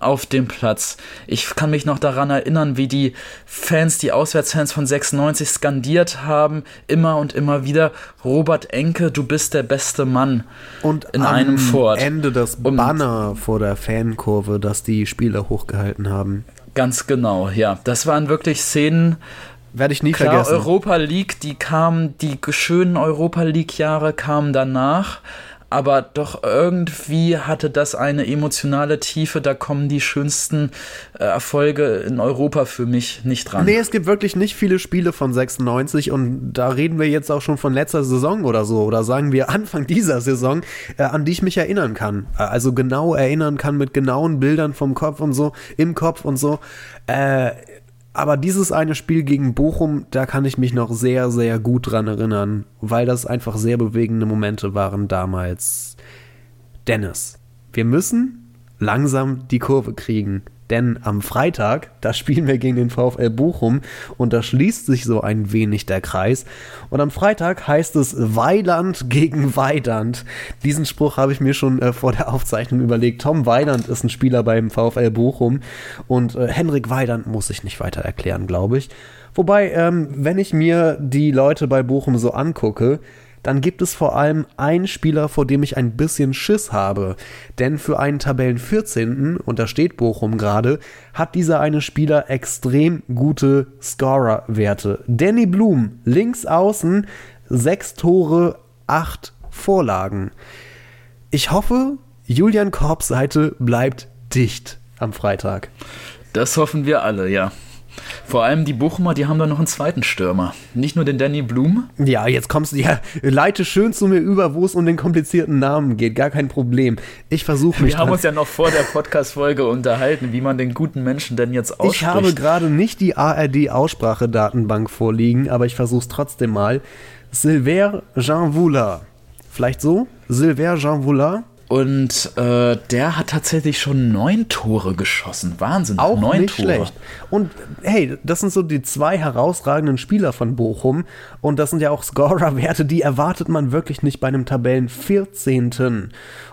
auf dem Platz. Ich kann mich noch daran erinnern, wie die Fans, die Auswärtsfans von 96 skandiert haben, immer und immer wieder, Robert Enke, du bist der beste Mann. Und in am einem Fort. Ende das Und- Banner vor der Fankurve, das die Spieler hochgehalten haben. Ganz genau, ja. Das waren wirklich Szenen, Werde ich nie Klar, vergessen. Europa League, die kam, die schönen Europa League-Jahre kamen danach, aber doch irgendwie hatte das eine emotionale Tiefe, da kommen die schönsten äh, Erfolge in Europa für mich nicht dran. Nee, es gibt wirklich nicht viele Spiele von 96 und da reden wir jetzt auch schon von letzter Saison oder so oder sagen wir Anfang dieser Saison, äh, an die ich mich erinnern kann. Äh, Also genau erinnern kann mit genauen Bildern vom Kopf und so, im Kopf und so. Äh, aber dieses eine Spiel gegen Bochum, da kann ich mich noch sehr, sehr gut dran erinnern, weil das einfach sehr bewegende Momente waren damals. Dennis, wir müssen langsam die Kurve kriegen. Denn am Freitag, da spielen wir gegen den VfL Bochum und da schließt sich so ein wenig der Kreis. Und am Freitag heißt es Weiland gegen Weidand. Diesen Spruch habe ich mir schon äh, vor der Aufzeichnung überlegt. Tom Weiland ist ein Spieler beim VfL Bochum und äh, Henrik Weidand muss ich nicht weiter erklären, glaube ich. Wobei, ähm, wenn ich mir die Leute bei Bochum so angucke, dann gibt es vor allem einen Spieler, vor dem ich ein bisschen Schiss habe. Denn für einen Tabellen 14., und da steht Bochum gerade, hat dieser eine Spieler extrem gute Scorer-Werte. Danny Blum, links außen, sechs Tore, acht Vorlagen. Ich hoffe, Julian Korbs Seite bleibt dicht am Freitag. Das hoffen wir alle, ja. Vor allem die Bochumer, die haben da noch einen zweiten Stürmer. Nicht nur den Danny Blum. Ja, jetzt kommst du, ja, leite schön zu mir über, wo es um den komplizierten Namen geht. Gar kein Problem. Ich versuche mich. Wir haben uns ja noch vor der Podcast-Folge unterhalten, wie man den guten Menschen denn jetzt ausspricht. Ich habe gerade nicht die ARD-Aussprachedatenbank vorliegen, aber ich versuche es trotzdem mal. Silver Jean Voula. Vielleicht so? Silver Jean Voula? Und äh, der hat tatsächlich schon neun Tore geschossen. Wahnsinn. Auch neun nicht Tore. schlecht. Und hey, das sind so die zwei herausragenden Spieler von Bochum. Und das sind ja auch Scorer-Werte, die erwartet man wirklich nicht bei einem Tabellen 14.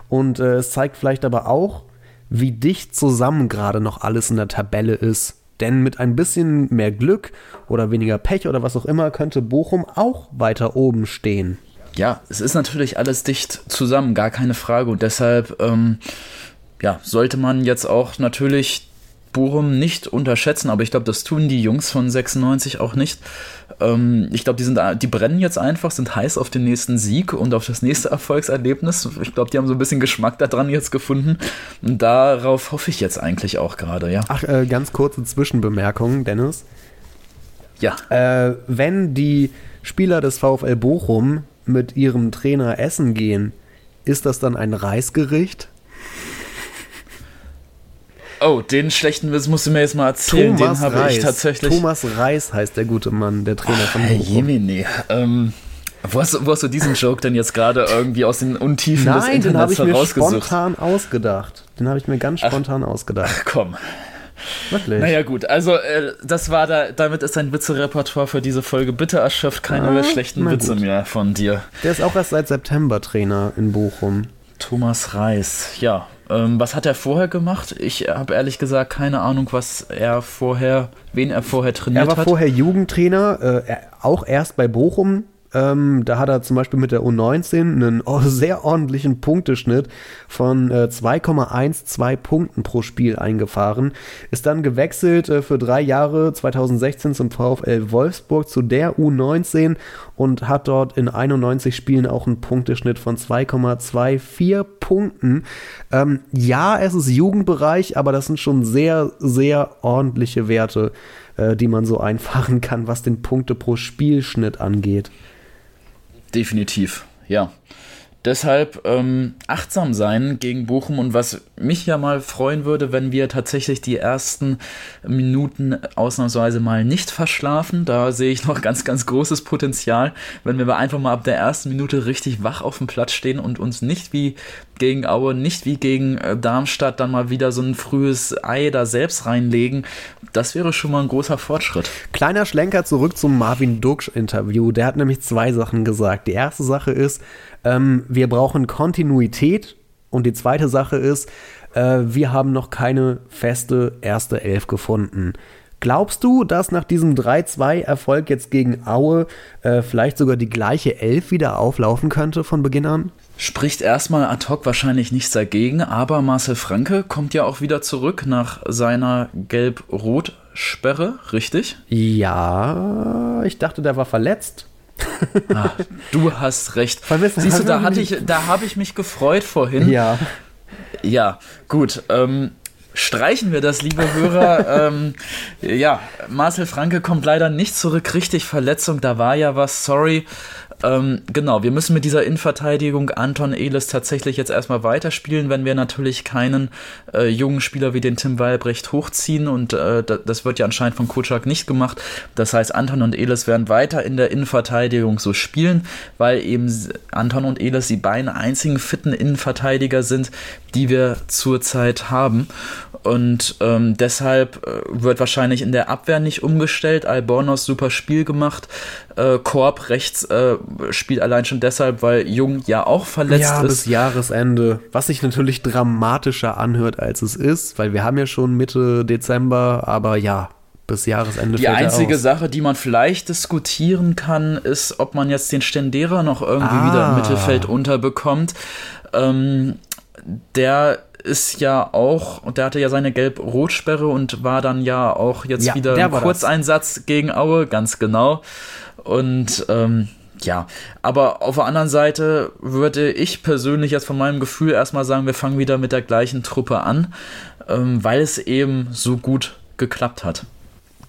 Und äh, es zeigt vielleicht aber auch, wie dicht zusammen gerade noch alles in der Tabelle ist. Denn mit ein bisschen mehr Glück oder weniger Pech oder was auch immer könnte Bochum auch weiter oben stehen. Ja, es ist natürlich alles dicht zusammen, gar keine Frage. Und deshalb ähm, ja, sollte man jetzt auch natürlich Bochum nicht unterschätzen, aber ich glaube, das tun die Jungs von 96 auch nicht. Ähm, ich glaube, die, sind, die brennen jetzt einfach, sind heiß auf den nächsten Sieg und auf das nächste (laughs) Erfolgserlebnis. Ich glaube, die haben so ein bisschen Geschmack daran jetzt gefunden. Und darauf hoffe ich jetzt eigentlich auch gerade, ja. Ach, äh, ganz kurze Zwischenbemerkung, Dennis. Ja. Äh, wenn die Spieler des VfL Bochum mit ihrem Trainer essen gehen, ist das dann ein Reisgericht? Oh, den schlechten Witz musst du mir jetzt mal erzählen. Thomas den habe Reis. ich tatsächlich. Thomas Reis heißt der gute Mann, der Trainer von Bochum. Jemine. Ähm, wo, hast, du- wo hast du diesen Joke denn jetzt gerade irgendwie aus den Untiefen des Nein, den habe Internets ich mir herausgesucht? spontan ausgedacht. Den habe ich mir ganz spontan ausgedacht. Komm. Wirklich. Naja, gut. Also, äh, das war da, damit ist dein Witzerepertoire für diese Folge bitte erschöpft. Keine Ah, schlechten Witze gut. mehr von dir. Der ist auch erst seit September Trainer in Bochum. Thomas Reis, ja. Ähm, was hat er vorher gemacht? Ich habe ehrlich gesagt keine Ahnung, was er vorher, wen er vorher trainiert Er war hat. vorher Jugendtrainer, äh, auch erst bei Bochum. Ähm, da hat er zum Beispiel mit der U19 einen (laughs) sehr ordentlichen Punkteschnitt von äh, 2,12 Punkten pro Spiel eingefahren. Ist dann gewechselt äh, für drei Jahre 2016 zum VfL Wolfsburg zu der U19 und hat dort in 91 Spielen auch einen Punkteschnitt von 2,24 Punkten. Ähm, ja, es ist Jugendbereich, aber das sind schon sehr, sehr ordentliche Werte, äh, die man so einfahren kann, was den Punkte pro Spielschnitt angeht. Definitiv, ja. Deshalb ähm, achtsam sein gegen Bochum und was mich ja mal freuen würde, wenn wir tatsächlich die ersten Minuten ausnahmsweise mal nicht verschlafen. Da sehe ich noch (laughs) ganz, ganz großes Potenzial, wenn wir einfach mal ab der ersten Minute richtig wach auf dem Platz stehen und uns nicht wie gegen Aue, nicht wie gegen äh, Darmstadt dann mal wieder so ein frühes Ei da selbst reinlegen. Das wäre schon mal ein großer Fortschritt. Kleiner Schlenker zurück zum Marvin Duksch-Interview. Der hat nämlich zwei Sachen gesagt. Die erste Sache ist, ähm, wir brauchen Kontinuität. Und die zweite Sache ist, äh, wir haben noch keine feste erste Elf gefunden. Glaubst du, dass nach diesem 3-2-Erfolg jetzt gegen Aue äh, vielleicht sogar die gleiche Elf wieder auflaufen könnte von Beginn an? Spricht erstmal ad hoc wahrscheinlich nichts dagegen, aber Marcel Franke kommt ja auch wieder zurück nach seiner Gelb-Rot-Sperre, richtig? Ja, ich dachte, der war verletzt. Ah, du hast recht. Vermissen- Siehst du, da hatte ich, da habe ich mich gefreut vorhin. Ja. Ja, gut. Ähm, streichen wir das, liebe Hörer. (laughs) ähm, ja, Marcel Franke kommt leider nicht zurück. Richtig Verletzung, da war ja was, sorry. Ähm, genau, wir müssen mit dieser Innenverteidigung Anton Elis tatsächlich jetzt erstmal weiterspielen, wenn wir natürlich keinen äh, jungen Spieler wie den Tim Weilbrecht hochziehen und äh, das wird ja anscheinend von Kutschak nicht gemacht. Das heißt, Anton und Elis werden weiter in der Innenverteidigung so spielen, weil eben Anton und Elis die beiden einzigen fitten Innenverteidiger sind, die wir zurzeit haben. Und ähm, deshalb äh, wird wahrscheinlich in der Abwehr nicht umgestellt. Albornoz super Spiel gemacht. Äh, Korb rechts äh, spielt allein schon deshalb, weil Jung ja auch verletzt ja, ist. bis Jahresende. Was sich natürlich dramatischer anhört, als es ist, weil wir haben ja schon Mitte Dezember, aber ja, bis Jahresende. Die einzige Sache, die man vielleicht diskutieren kann, ist, ob man jetzt den Stendera noch irgendwie ah. wieder im Mittelfeld unterbekommt. Ähm, der ist ja auch, und der hatte ja seine Gelb-Rot-Sperre und war dann ja auch jetzt ja, wieder im Kurzeinsatz das. gegen Aue, ganz genau. Und ähm, ja, aber auf der anderen Seite würde ich persönlich jetzt von meinem Gefühl erstmal sagen, wir fangen wieder mit der gleichen Truppe an, ähm, weil es eben so gut geklappt hat.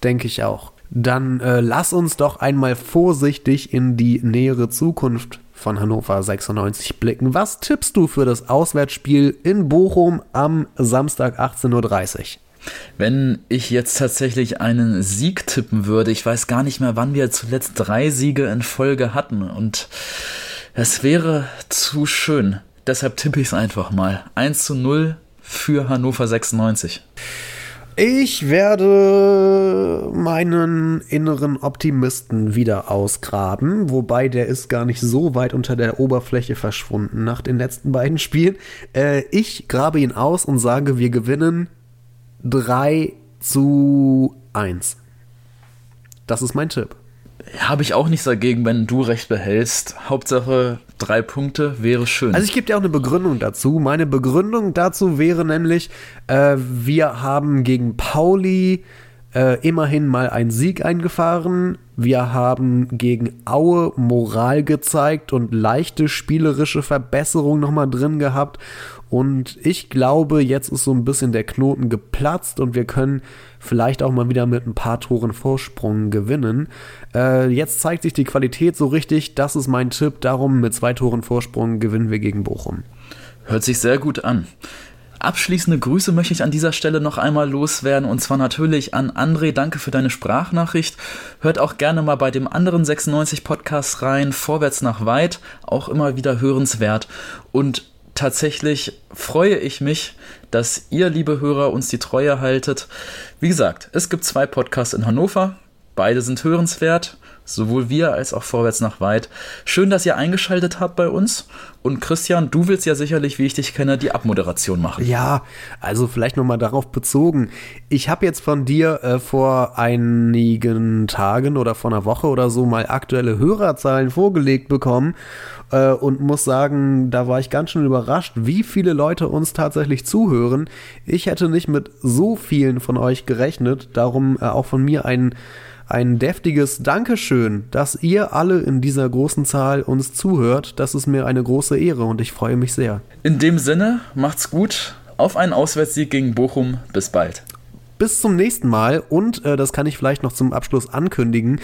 Denke ich auch. Dann äh, lass uns doch einmal vorsichtig in die nähere Zukunft von Hannover 96 blicken. Was tippst du für das Auswärtsspiel in Bochum am Samstag 18.30 Uhr? Wenn ich jetzt tatsächlich einen Sieg tippen würde, ich weiß gar nicht mehr, wann wir zuletzt drei Siege in Folge hatten und es wäre zu schön. Deshalb tippe ich es einfach mal. 1 zu 0 für Hannover 96. Ich werde meinen inneren Optimisten wieder ausgraben, wobei der ist gar nicht so weit unter der Oberfläche verschwunden nach den letzten beiden Spielen. Äh, ich grabe ihn aus und sage, wir gewinnen 3 zu 1. Das ist mein Tipp. Habe ich auch nichts dagegen, wenn du recht behältst. Hauptsache drei Punkte wäre schön. Also ich gebe dir auch eine Begründung dazu. Meine Begründung dazu wäre nämlich, äh, wir haben gegen Pauli äh, immerhin mal einen Sieg eingefahren. Wir haben gegen Aue Moral gezeigt und leichte spielerische Verbesserung nochmal drin gehabt. Und ich glaube, jetzt ist so ein bisschen der Knoten geplatzt und wir können vielleicht auch mal wieder mit ein paar Toren Vorsprung gewinnen. Äh, jetzt zeigt sich die Qualität so richtig. Das ist mein Tipp. Darum mit zwei Toren Vorsprung gewinnen wir gegen Bochum. Hört sich sehr gut an. Abschließende Grüße möchte ich an dieser Stelle noch einmal loswerden und zwar natürlich an André. Danke für deine Sprachnachricht. Hört auch gerne mal bei dem anderen 96 Podcast rein, Vorwärts nach weit, auch immer wieder hörenswert. Und tatsächlich freue ich mich, dass ihr, liebe Hörer, uns die Treue haltet. Wie gesagt, es gibt zwei Podcasts in Hannover. Beide sind hörenswert, sowohl wir als auch Vorwärts nach weit. Schön, dass ihr eingeschaltet habt bei uns. Und Christian, du willst ja sicherlich, wie ich dich kenne, die Abmoderation machen. Ja, also vielleicht nochmal darauf bezogen. Ich habe jetzt von dir äh, vor einigen Tagen oder vor einer Woche oder so mal aktuelle Hörerzahlen vorgelegt bekommen äh, und muss sagen, da war ich ganz schön überrascht, wie viele Leute uns tatsächlich zuhören. Ich hätte nicht mit so vielen von euch gerechnet, darum äh, auch von mir ein ein deftiges Dankeschön, dass ihr alle in dieser großen Zahl uns zuhört. Das ist mir eine große Ehre und ich freue mich sehr. In dem Sinne, macht's gut. Auf einen Auswärtssieg gegen Bochum. Bis bald. Bis zum nächsten Mal und äh, das kann ich vielleicht noch zum Abschluss ankündigen.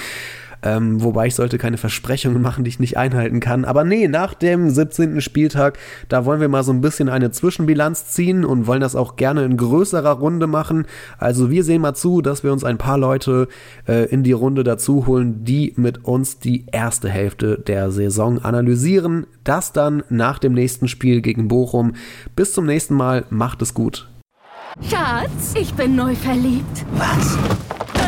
Ähm, wobei ich sollte keine Versprechungen machen, die ich nicht einhalten kann. Aber nee, nach dem 17. Spieltag, da wollen wir mal so ein bisschen eine Zwischenbilanz ziehen und wollen das auch gerne in größerer Runde machen. Also wir sehen mal zu, dass wir uns ein paar Leute äh, in die Runde dazu holen, die mit uns die erste Hälfte der Saison analysieren. Das dann nach dem nächsten Spiel gegen Bochum. Bis zum nächsten Mal, macht es gut. Schatz, ich bin neu verliebt. Was?